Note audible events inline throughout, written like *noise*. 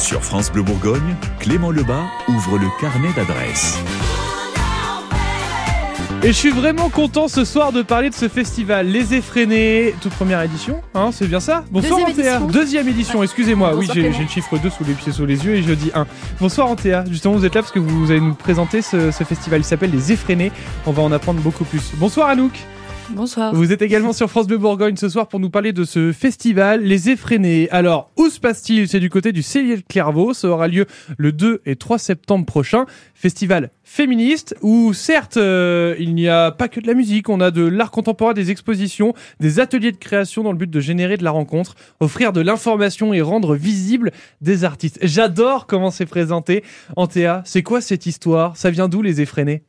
Sur France Bleu Bourgogne, Clément Lebas ouvre le carnet d'adresses. Et je suis vraiment content ce soir de parler de ce festival Les Effrénés, toute première édition, hein, c'est bien ça? Bonsoir Deuxième Antea, édition. deuxième édition, excusez-moi, oui j'ai Clément. j'ai le chiffre 2 sous les pieds sous les yeux et je dis 1. Bonsoir Antea, justement vous êtes là parce que vous allez nous présenter ce, ce festival, il s'appelle Les Effrénés, on va en apprendre beaucoup plus. Bonsoir Anouk Bonsoir. Vous êtes également sur France Bleu Bourgogne ce soir pour nous parler de ce festival Les Effrénés. Alors, où se passe-t-il? C'est du côté du Cellier de Clairvaux. Ça aura lieu le 2 et 3 septembre prochain. Festival féministe où, certes, euh, il n'y a pas que de la musique. On a de l'art contemporain, des expositions, des ateliers de création dans le but de générer de la rencontre, offrir de l'information et rendre visible des artistes. J'adore comment c'est présenté. Antea, c'est quoi cette histoire? Ça vient d'où Les Effrénés?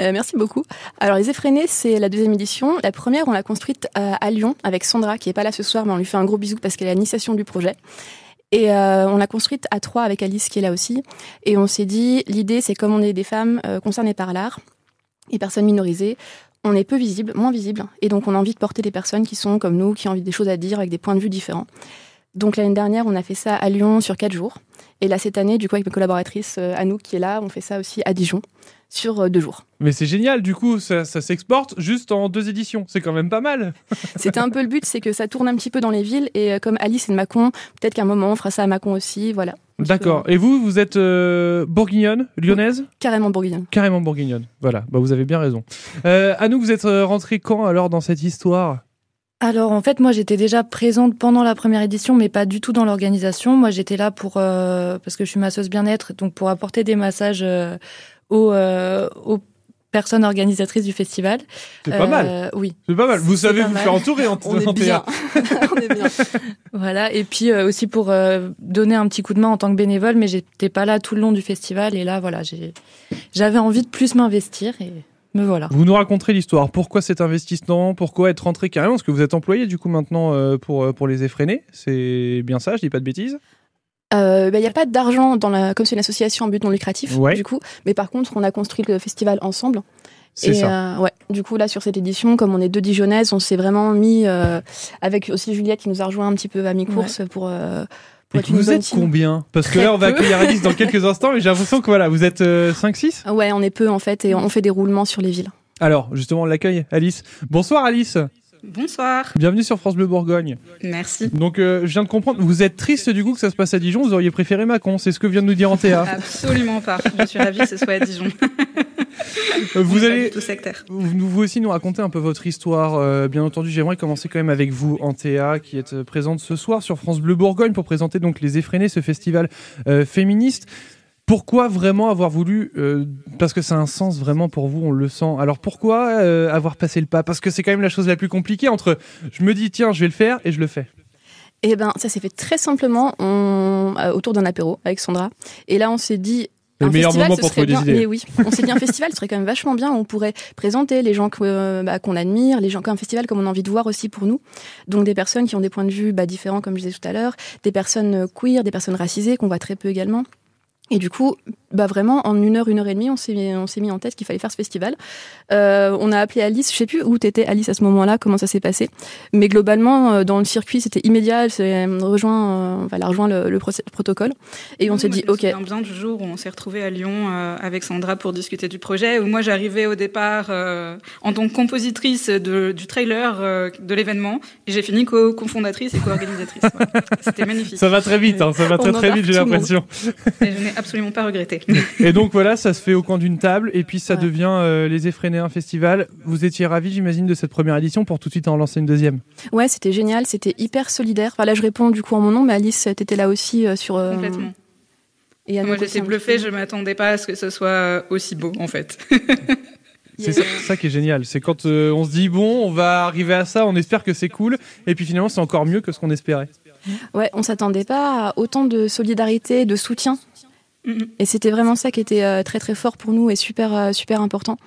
Euh, merci beaucoup. Alors, Les Effrénés, c'est la deuxième édition. La première, on l'a construite euh, à Lyon avec Sandra, qui est pas là ce soir, mais on lui fait un gros bisou parce qu'elle est à l'initiation du projet. Et euh, on l'a construite à trois avec Alice, qui est là aussi. Et on s'est dit, l'idée, c'est comme on est des femmes concernées par l'art et personnes minorisées, on est peu visible, moins visible. Et donc, on a envie de porter des personnes qui sont comme nous, qui ont envie des choses à dire avec des points de vue différents. Donc, l'année dernière, on a fait ça à Lyon sur quatre jours. Et là, cette année, du coup, avec mes collaboratrices, euh, Anouk, qui est là, on fait ça aussi à Dijon sur euh, deux jours. Mais c'est génial, du coup, ça, ça s'exporte juste en deux éditions. C'est quand même pas mal. *laughs* C'était un peu le but, c'est que ça tourne un petit peu dans les villes. Et euh, comme Alice est de Mâcon, peut-être qu'à un moment, on fera ça à Mâcon aussi. Voilà. D'accord. Et vous, vous êtes euh, bourguignonne, lyonnaise? Carrément bourguignonne. Carrément bourguignonne. Voilà, bah, vous avez bien raison. Euh, Anouk, vous êtes euh, rentrée quand alors dans cette histoire? Alors en fait, moi j'étais déjà présente pendant la première édition, mais pas du tout dans l'organisation. Moi j'étais là pour euh, parce que je suis masseuse bien-être, donc pour apporter des massages euh, aux, euh, aux personnes organisatrices du festival. C'est pas mal. Oui, C'est pas mal. Vous savez vous mal. faire entourer en *laughs* On est en bien. théâtre. *laughs* on est bien. *laughs* voilà. Et puis aussi pour donner un petit coup de main en tant que bénévole, mais j'étais pas là tout le long du festival. Et là, voilà, j'avais envie de plus m'investir et me voilà. Vous nous raconterez l'histoire. Pourquoi cet investissement? Pourquoi être rentré carrément? Parce que vous êtes employé du coup maintenant euh, pour, euh, pour les effréner. C'est bien ça, je dis pas de bêtises? Il n'y Euh, bah, a pas d'argent dans la, comme c'est une association en but non lucratif, Ouais. du coup. Mais par contre, on a construit le festival ensemble. C'est Et ça. euh, ouais, du coup, là, sur cette édition, comme on est deux Dijonnaises, on s'est vraiment mis euh, avec aussi Juliette qui nous a rejoint un petit peu à mi-course pour, euh, pour Et être une vous bonne êtes team. combien Parce que Très là, on va peu. accueillir Alice dans quelques instants, mais j'ai l'impression que voilà, vous êtes 5-6 Ouais, on est peu en fait et on fait des roulements sur les villes. Alors, justement, on l'accueille, Alice. Bonsoir Alice, Bonsoir, bienvenue sur France Bleu Bourgogne. merci. Donc, euh, je viens de comprendre, vous êtes triste du coup que ça se passe à Dijon, vous auriez préféré Mâcon, c'est ce que vient de nous dire Antea. Absolument pas. Je suis ravie que ce soit à Dijon. *laughs* Vous Pas allez du tout sectaire. vous, vous aussi nous raconter un peu votre histoire. Euh, bien entendu, j'aimerais commencer quand même avec vous, Antea, qui êtes euh, présente ce soir sur France Bleu Bourgogne pour présenter donc Les Effrénés, ce festival euh, féministe. Pourquoi vraiment avoir voulu euh, Parce que ça a un sens vraiment pour vous, on le sent. Alors pourquoi euh, avoir passé le pas? Parce que c'est quand même la chose la plus compliquée entre je me dis tiens je vais le faire et je le fais. Et ben, ça s'est fait très simplement on, euh, autour d'un apéro avec Sandra. Et là, on s'est dit. Le un meilleur festival, moment ce pour serait trouver des bien. idées. Mais oui, on s'est dit un festival, ce serait quand même vachement bien. On pourrait présenter les gens euh, bah, qu'on admire, les gens qu'un festival comme on a envie de voir aussi pour nous. Donc des personnes qui ont des points de vue bah, différents, comme je disais tout à l'heure, des personnes euh, queer, des personnes racisées qu'on voit très peu également. Et du coup, bah vraiment, en une heure, une heure et demie, on s'est mis, on s'est mis en tête qu'il fallait faire ce festival. Euh, on a appelé Alice, je sais plus où t'étais Alice à ce moment-là, comment ça s'est passé. Mais globalement, euh, dans le circuit, c'était immédiat. Elle s'est rejoint, euh, enfin, elle a rejoint le, protocole. Et on s'est dit, ok, souviens bien du jour où on s'est retrouvés à Lyon euh, avec Sandra pour discuter du projet. Où moi, j'arrivais au départ euh, en tant que compositrice de, du trailer euh, de l'événement, et j'ai fini co-cofondatrice et co-organisatrice. *laughs* C'était magnifique. Ça va très vite, hein, ça va On très très vite, j'ai l'impression. Absolument pas regretté. Et donc voilà, ça se fait au coin d'une table et puis ça Ouais. devient euh, les Effrénés un festival. Vous étiez ravis, j'imagine, de cette première édition pour tout de suite en lancer une deuxième. ouais, c'était génial, c'était hyper solidaire. Enfin, là, je réponds du coup en mon nom, mais Alice, t'étais là aussi euh, sur. euh, Complètement. et Moi, j'étais bluffée. peu. Je m'attendais pas à ce que ce soit aussi beau, en fait. *laughs* C'est ça, ça qui est génial. C'est quand euh, on se dit bon, on va arriver à ça, on espère que c'est cool, et puis finalement c'est encore mieux que ce qu'on espérait. Ouais, on s'attendait pas à autant de solidarité, de soutien. Et c'était vraiment ça qui était euh, très très fort pour nous et super euh, super important.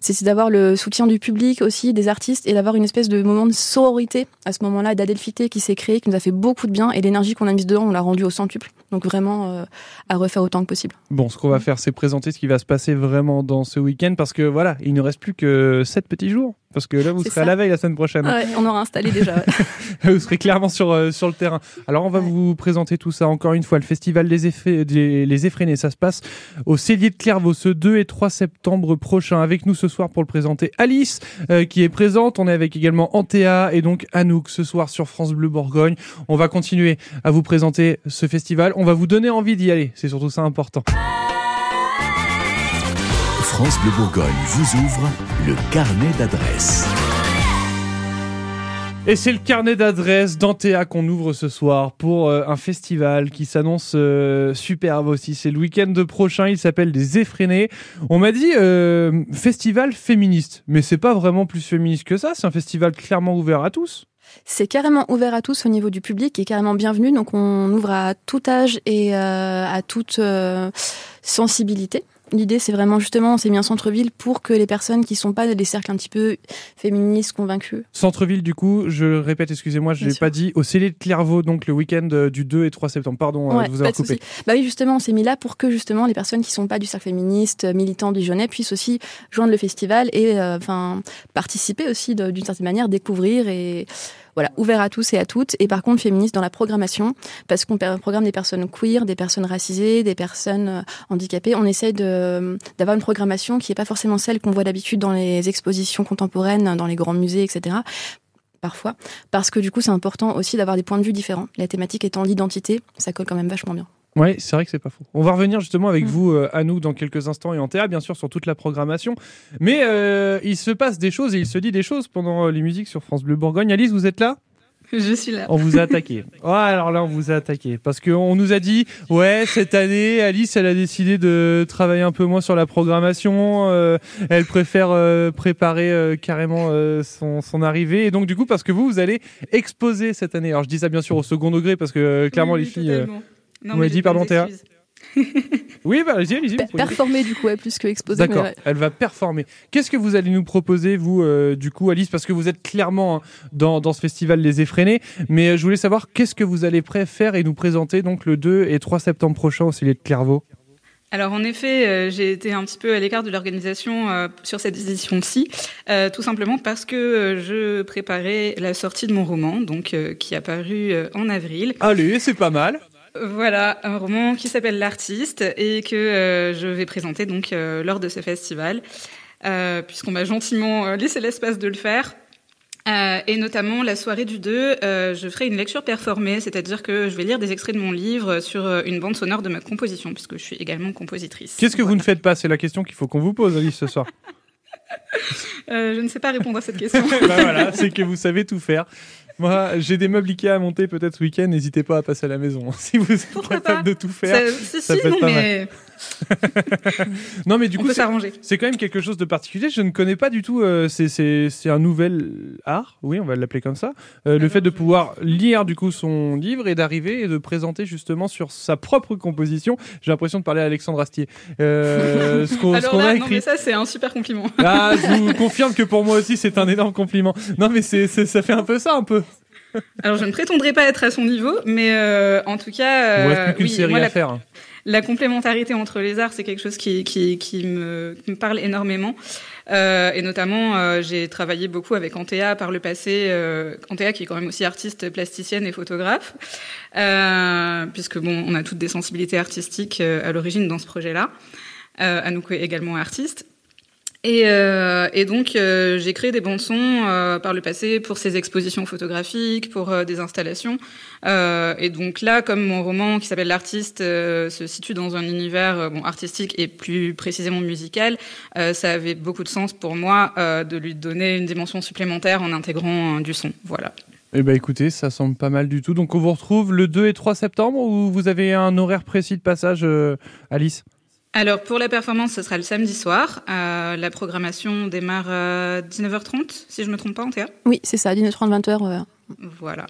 C'était d'avoir le soutien du public aussi, des artistes et d'avoir une espèce de moment de sororité à ce moment-là, d'adelphité qui s'est créé, qui nous a fait beaucoup de bien et l'énergie qu'on a mise dedans, on l'a rendue au centuple. Donc vraiment euh, à refaire autant que possible. Bon, ce qu'on va faire, c'est présenter ce qui va se passer vraiment dans ce week-end parce que voilà, il ne reste plus que 7 petits jours. Parce que là, vous serez à la veille la semaine prochaine. Ouais, on aura installé déjà. *laughs* vous serez clairement sur, euh, sur le terrain. Alors, on va vous présenter tout ça encore une fois. Le festival des, effets, des Les Effrénés, ça se passe au Cellier de Clairvaux ce 2 et 3 septembre prochain. Avec nous ce soir pour le présenter, Alice euh, qui est présente. On est avec également Antea et donc Anouk ce soir sur France Bleu Bourgogne. On va continuer à vous présenter ce festival. On va vous donner envie d'y aller. C'est surtout ça important. France Bleu Bourgogne vous ouvre le carnet d'adresses. Et c'est le carnet d'adresses d'Antea qu'on ouvre ce soir pour euh, un festival qui s'annonce euh, superbe aussi. C'est le week-end prochain, il s'appelle des Effrénés. On m'a dit euh, festival féministe, mais c'est pas vraiment plus féministe que ça, c'est un festival clairement ouvert à tous. C'est carrément ouvert à tous au niveau du public et carrément bienvenu. Donc on ouvre à tout âge et à toute sensibilité. L'idée, c'est vraiment justement, on s'est mis en centre-ville pour que les personnes qui sont pas des cercles un petit peu féministes, convaincus. Centre-ville, du coup, je répète, excusez-moi, je l'ai pas dit, au Célé de Clairvaux, donc le week-end euh, du 2 et 3 septembre. Pardon euh, de vous avoir coupé. Bah oui, justement, on s'est mis là pour que justement les personnes qui sont pas du cercle féministe, euh, militants du Jeunet, puissent aussi joindre le festival et enfin participer aussi d'une certaine manière, découvrir et voilà, ouvert à tous et à toutes. Et par contre, féministe dans la programmation, parce qu'on programme des personnes queer, des personnes racisées, des personnes euh, handicapées. On essaie d'avoir une programmation qui n'est pas forcément celle qu'on voit d'habitude dans les expositions contemporaines, dans les grands musées, etc parfois, parce que du coup c'est important aussi d'avoir des points de vue différents. La thématique étant l'identité, ça colle quand même vachement bien. Oui, c'est vrai que c'est pas faux. On va revenir justement avec mm. vous, euh, à nous, dans quelques instants et en théâtre, bien sûr, sur toute la programmation. Mais euh, il se passe des choses et il se dit des choses pendant euh, les musiques sur France Bleu Bourgogne. Alice, vous êtes là? Je suis là. On vous a attaqué. Ouais, *laughs* alors là, on vous a attaqué. Parce qu'on nous a dit, ouais, cette année, Alice, elle a décidé de travailler un peu moins sur la programmation. elle préfère préparer carrément son, son, arrivée. Et donc, du coup, parce que vous, vous allez exposer cette année. Alors, je dis ça bien sûr au second degré, parce que clairement, les filles. Non, dit, pardon, Théa *laughs* Oui, bah, allez-y, allez-y. performer, du coup, plus que exposer. D'accord, elle va performer. Qu'est-ce que vous allez nous proposer, vous, euh, du coup, Alice? Parce que vous êtes clairement hein, dans, dans, ce festival Les Effrénés. Mais euh, je voulais savoir, qu'est-ce que vous allez faire et nous présenter donc le 2 et 3 septembre prochain au Célé de Clairvaux? Alors en effet, euh, j'ai été un petit peu à l'écart de l'organisation sur cette édition-ci, tout simplement parce que je préparais la sortie de mon roman, donc qui a paru en avril. Allez, c'est pas mal. Voilà, un roman qui s'appelle L'artiste et que euh, je vais présenter donc euh, lors de ce festival, euh, puisqu'on m'a gentiment laissé l'espace de le faire. et notamment la soirée du 2, je ferai une lecture performée, c'est-à-dire que je vais lire des extraits de mon livre sur une bande sonore de ma composition, puisque je suis également compositrice. Qu'est-ce que vous ne faites pas? C'est la question qu'il faut qu'on vous pose, Alice, ce soir. *laughs* je ne sais pas répondre à cette question. *laughs* bah voilà, c'est que vous savez tout faire. Moi, j'ai des meubles Ikea à monter peut-être ce week-end. N'hésitez pas à passer à la maison. *laughs* Si vous êtes capable de tout faire, ça, peut être pas mal. *laughs* non, mais du coup, c'est quand même quelque chose de particulier. Je ne connais pas du tout. Euh, c'est un nouvel art, oui, on va l'appeler comme ça. Euh, le fait de pouvoir lire du coup son livre et d'arriver et de présenter justement sur sa propre composition. J'ai l'impression de parler à Alexandre Astier. Euh, ce qu'on *laughs* a écrit. Non, mais ça, c'est un super compliment. Ah, je vous confirme que pour moi aussi, c'est un énorme compliment. Non, mais c'est ça fait un peu ça, un peu. Alors, je ne prétendrai pas être à son niveau, mais euh, en tout cas, reste plus qu'une série à faire la complémentarité entre les arts, c'est quelque chose qui, qui, qui, me, me, parle énormément. Euh, et notamment, euh, j'ai travaillé beaucoup avec Antea par le passé. Euh, Antea, qui est quand même aussi artiste, plasticienne et photographe, euh, puisque bon, on a toutes des sensibilités artistiques euh, à l'origine dans ce projet-là. Euh, Anouk est également artiste. Et, euh, et, donc, euh, j'ai créé des bandes son euh, par le passé pour ces expositions photographiques, pour des installations. Et donc là, comme mon roman qui s'appelle L'artiste se situe dans un univers bon, artistique et plus précisément musical, ça avait beaucoup de sens pour moi de lui donner une dimension supplémentaire en intégrant du son. Voilà. Eh ben écoutez, ça semble pas mal du tout. Donc on vous retrouve le 2 et 3 septembre ou vous avez un horaire précis de passage, Alice? Alors pour la performance, ce sera le samedi soir. Euh, la programmation démarre à 19h30, si je me trompe pas, théâtre Oui, c'est ça, 19h30, 20h. Voilà.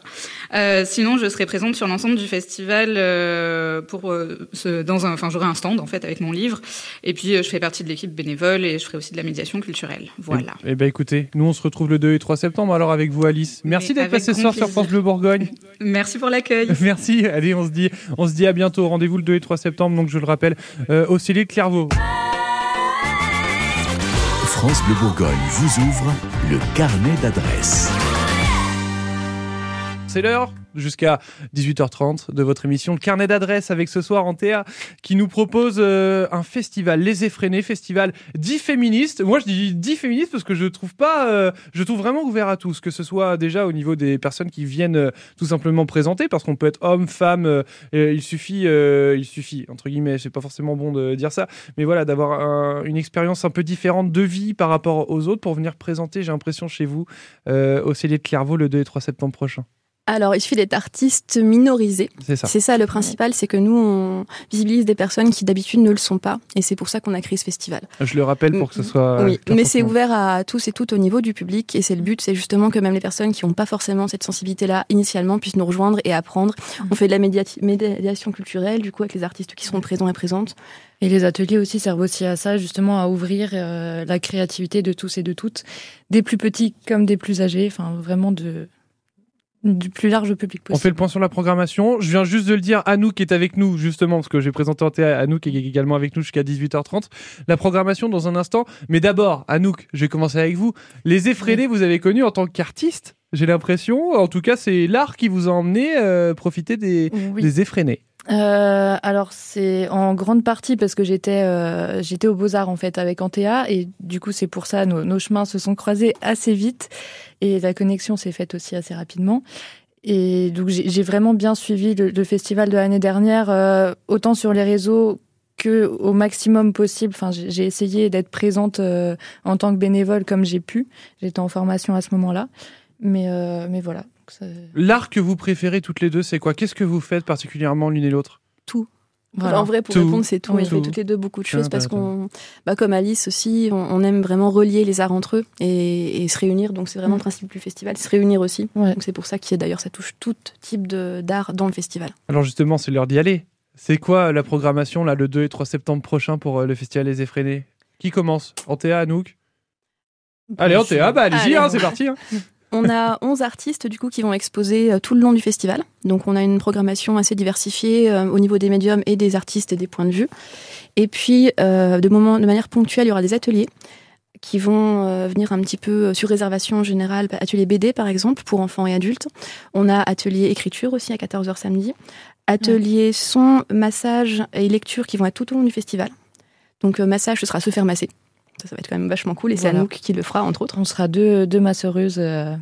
Euh, sinon, je serai présente sur l'ensemble du festival euh, pour euh, ce, dans un, enfin, j'aurai un stand en fait avec mon livre. Et puis, euh, je fais partie de l'équipe bénévole et je ferai aussi de la médiation culturelle. Voilà. Eh ben écoutez, nous on se retrouve le 2 et 3 septembre alors avec vous Alice. Merci d'être avec passé ce soir sur. France Bleu Bourgogne. *laughs* Merci pour l'accueil. *laughs* Merci. Allez, on se dit, on se dit à bientôt. Rendez-vous le 2 et 3 septembre. Donc je le rappelle, euh, au Célier de Clairvaux. France Bleu Bourgogne vous ouvre le carnet d'adresses. C'est l'heure jusqu'à 18h30 de votre émission Le Carnet d'adresses avec ce soir Antea qui nous propose euh, un festival Les Effrénés, festival dit féministe. Moi je dis dit féministe parce que je trouve pas, euh, je trouve vraiment ouvert à tous, que ce soit déjà au niveau des personnes qui viennent euh, tout simplement présenter parce qu'on peut être homme, femme, il suffit, il suffit entre guillemets, c'est pas forcément bon de dire ça, mais voilà d'avoir un- une expérience un peu différente de vie par rapport aux autres pour venir présenter, j'ai l'impression chez vous au Célier de Clairvaux le 2 et 3 septembre prochain. Alors, il suffit d'être artiste minorisé. C'est ça. C'est ça le principal, c'est que nous, on visibilise des personnes qui d'habitude ne le sont pas. Et c'est pour ça qu'on a créé ce festival. Je le rappelle pour que ce soit. oui, mais c'est ouvert à tous et toutes au niveau du public. Et c'est le but, c'est justement que même les personnes qui n'ont pas forcément cette sensibilité-là initialement puissent nous rejoindre et apprendre. On fait de la médiati- médiation culturelle, du coup, avec les artistes qui seront présents et présentes. Et les ateliers aussi servent aussi à ça, justement à ouvrir euh, la créativité de tous et de toutes, des plus petits comme des plus âgés, enfin vraiment de du plus large public On possible. fait le point sur la programmation. Je viens juste de le dire, Anouk est avec nous, justement, parce que j'ai présenté Anouk est également avec nous jusqu'à 18h30. La programmation dans un instant. Mais d'abord, Anouk, je vais commencer avec vous. Les effrénés, vous avez connu en tant qu'artiste, j'ai l'impression. En tout cas, c'est l'art qui vous a emmené euh, profiter des, Oui. des effrénés. Euh, alors c'est en grande partie parce que j'étais euh, j'étais aux Beaux Arts en fait avec Antea et du coup c'est pour ça nos, nos chemins se sont croisés assez vite et la connexion s'est faite aussi assez rapidement. Et donc j'ai vraiment bien suivi le, festival de l'année dernière euh, autant sur les réseaux que au maximum possible. Enfin j'ai essayé d'être présente en tant que bénévole comme j'ai pu. J'étais en formation à ce moment-là, mais mais voilà. Donc, ça- L'art que vous préférez toutes les deux, c'est quoi? Qu'est-ce que vous faites particulièrement l'une et l'autre? Voilà. En vrai, pour Tout. répondre, c'est tout. Oui. On fait Tout. toutes les deux beaucoup de choses parce qu'on, bah, comme Alice aussi, on, on aime vraiment relier les arts entre eux et, et se réunir. Donc c'est vraiment Mm. le principe du festival, se réunir aussi. Ouais. Donc c'est pour ça qu'il y a d'ailleurs ça touche tout type de d'art dans le festival. Alors justement, c'est l'heure d'y aller. C'est quoi la programmation là, le 2 et 3 septembre prochain pour euh, le festival Les Effrénés? Qui commence? Antea, Anouk? Allez, Antea, bah allez-y, Allez. hein, c'est parti. hein. *laughs* On a 11 artistes du coup qui vont exposer euh, tout le long du festival. Donc on a une programmation assez diversifiée euh, au niveau des médiums et des artistes et des points de vue. Et puis euh, de, moment, de manière ponctuelle, il y aura des ateliers qui vont venir un petit peu sur réservation générale, atelier BD par exemple pour enfants et adultes. On a atelier écriture aussi à 14h samedi. Atelier son, massage et lecture qui vont être tout au long du festival. Donc massage, ce sera se faire masser. Ça, ça va être quand même vachement cool et c'est Voilà. Anouk qui le fera entre autres. On sera deux, deux masseuses euh,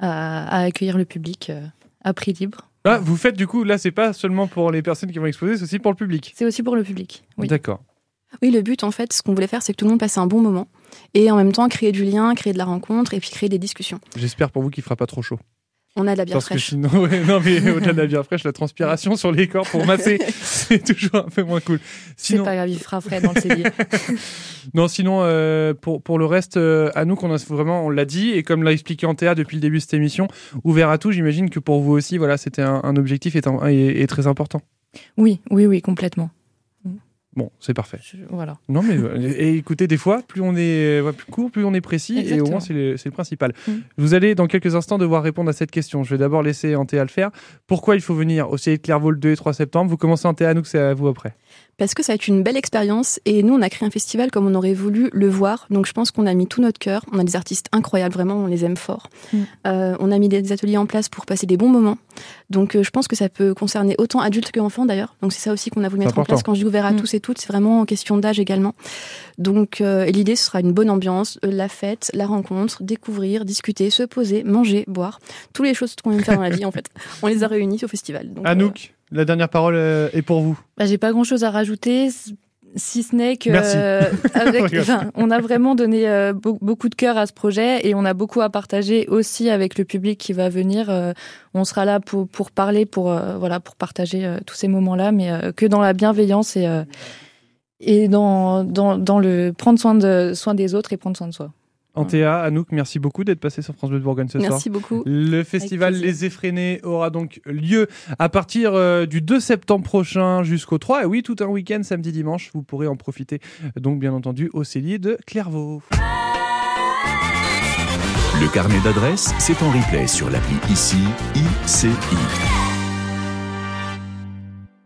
à, à accueillir le public euh, à prix libre. Ah, vous faites du coup, là, c'est pas seulement pour les personnes qui vont exposer, c'est aussi pour le public. C'est aussi pour le public. Oui. D'accord. Oui, le but, en fait, ce qu'on voulait faire, c'est que tout le monde passe un bon moment et en même temps créer du lien, créer de la rencontre et puis créer des discussions. J'espère pour vous qu'il fera pas trop chaud. On a de la bière Parce que fraîche. sinon, *laughs* ouais, non, mais au-delà de la bière fraîche, la transpiration *laughs* sur les corps pour masser, *laughs* c'est toujours un peu moins cool. C'est Sinon, pas grave, il fera frais dans le cellier. non, sinon, euh, pour, pour le reste, euh, à nous, qu'on a vraiment, on l'a dit, et comme l'a expliqué Antea depuis le début de cette émission, ouvert à tout, j'imagine que pour vous aussi, voilà, c'était un, un objectif et, un- et- et très important. oui, oui, oui, complètement. Bon, c'est parfait. Je- voilà. Non, mais euh, et écoutez, des fois, plus on est ouais, plus court, plus on est précis, et au Exactement. moins, c'est le, principal. Mm. Vous allez, dans quelques instants, devoir répondre à cette question. Je vais d'abord laisser Antea le faire. Pourquoi il faut venir au CIE de Clairvaux le 2 et 3 septembre? Vous commencez Antea, nous, c'est à vous après. Parce que ça va être une belle expérience et nous, on a créé un festival comme on aurait voulu le voir. Donc je pense qu'on a mis tout notre cœur. On a des artistes incroyables, vraiment, on les aime fort. Mm. Euh, on a mis des ateliers en place pour passer des bons moments. Donc euh, je pense que ça peut concerner autant adultes qu'enfants d'ailleurs. Donc c'est ça aussi qu'on a voulu mettre en place quand je dis ouvert à Mm. tous et toutes. C'est vraiment en question d'âge également. Donc euh, l'idée, ce sera une bonne ambiance, euh, la fête, la rencontre, découvrir, discuter, se poser, manger, boire. Toutes les choses qu'on aime faire dans la vie, en fait. *laughs* On les a réunies au festival. Donc, euh, Anouk, la dernière parole est pour vous. Bah, J'ai pas grand chose à rajouter, si ce n'est que euh, *laughs* avec, enfin, on a vraiment donné euh, beau- beaucoup de cœur à ce projet et on a beaucoup à partager aussi avec le public qui va venir. Euh, on sera là pour, pour parler, pour, euh, voilà, pour partager euh, tous ces moments-là, mais euh, que dans la bienveillance et, euh, et dans, dans, dans le prendre soin, de, soin des autres et prendre soin de soi. Antea, Anouk, merci beaucoup d'être passé sur France Bleu de Bourgogne ce soir. Merci beaucoup. Le festival. Les Effrénés aura donc lieu à partir euh, du 2 septembre prochain jusqu'au 3. Et oui, tout un week-end, samedi, dimanche. Vous pourrez en profiter, donc bien entendu, au cellier de Clairvaux. Le carnet d'adresses, c'est en replay sur l'appli ICI, ICI.